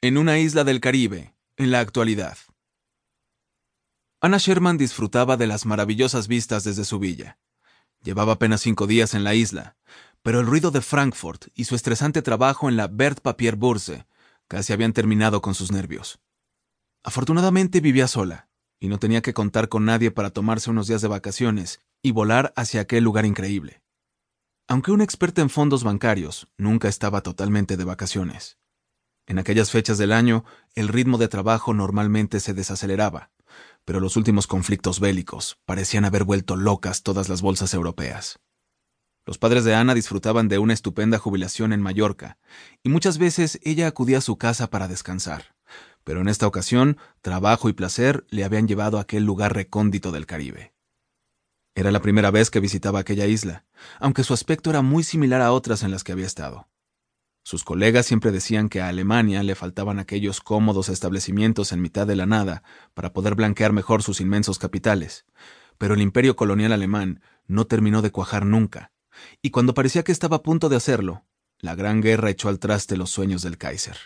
en una isla del Caribe, en la actualidad. Anna Sherman disfrutaba de las maravillosas vistas desde su villa. Llevaba apenas cinco días en la isla, pero el ruido de Frankfurt y su estresante trabajo en la Bert Papier Bourse casi habían terminado con sus nervios. Afortunadamente vivía sola, y no tenía que contar con nadie para tomarse unos días de vacaciones y volar hacia aquel lugar increíble. Aunque una experta en fondos bancarios, nunca estaba totalmente de vacaciones. En aquellas fechas del año, el ritmo de trabajo normalmente se desaceleraba, pero los últimos conflictos bélicos parecían haber vuelto locas todas las bolsas europeas. Los padres de Ana disfrutaban de una estupenda jubilación en Mallorca, y muchas veces ella acudía a su casa para descansar, pero en esta ocasión trabajo y placer le habían llevado a aquel lugar recóndito del Caribe. Era la primera vez que visitaba aquella isla, aunque su aspecto era muy similar a otras en las que había estado. Sus colegas siempre decían que a Alemania le faltaban aquellos cómodos establecimientos en mitad de la nada para poder blanquear mejor sus inmensos capitales, pero el imperio colonial alemán no terminó de cuajar nunca, y cuando parecía que estaba a punto de hacerlo, la gran guerra echó al traste los sueños del Kaiser.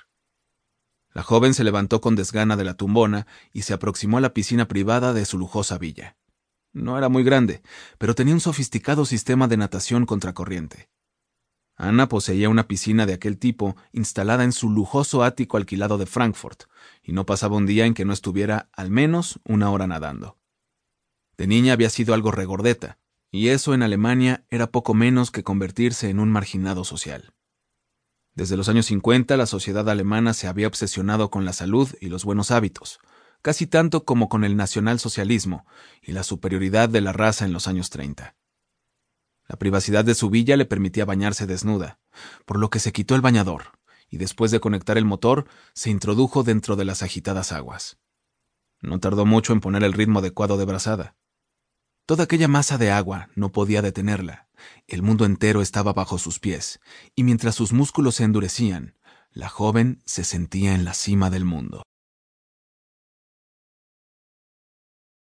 La joven se levantó con desgana de la tumbona y se aproximó a la piscina privada de su lujosa villa. No era muy grande, pero tenía un sofisticado sistema de natación contracorriente. Ana poseía una piscina de aquel tipo instalada en su lujoso ático alquilado de Frankfurt, y no pasaba un día en que no estuviera al menos una hora nadando. De niña había sido algo regordeta, y eso en Alemania era poco menos que convertirse en un marginado social. Desde los años 50 la sociedad alemana se había obsesionado con la salud y los buenos hábitos, casi tanto como con el nacionalsocialismo y la superioridad de la raza en los años 30. Privacidad de su villa le permitía bañarse desnuda, por lo que se quitó el bañador, y después de conectar el motor, se introdujo dentro de las agitadas aguas. No tardó mucho en poner el ritmo adecuado de brazada. Toda aquella masa de agua no podía detenerla. El mundo entero estaba bajo sus pies, y mientras sus músculos se endurecían, la joven se sentía en la cima del mundo.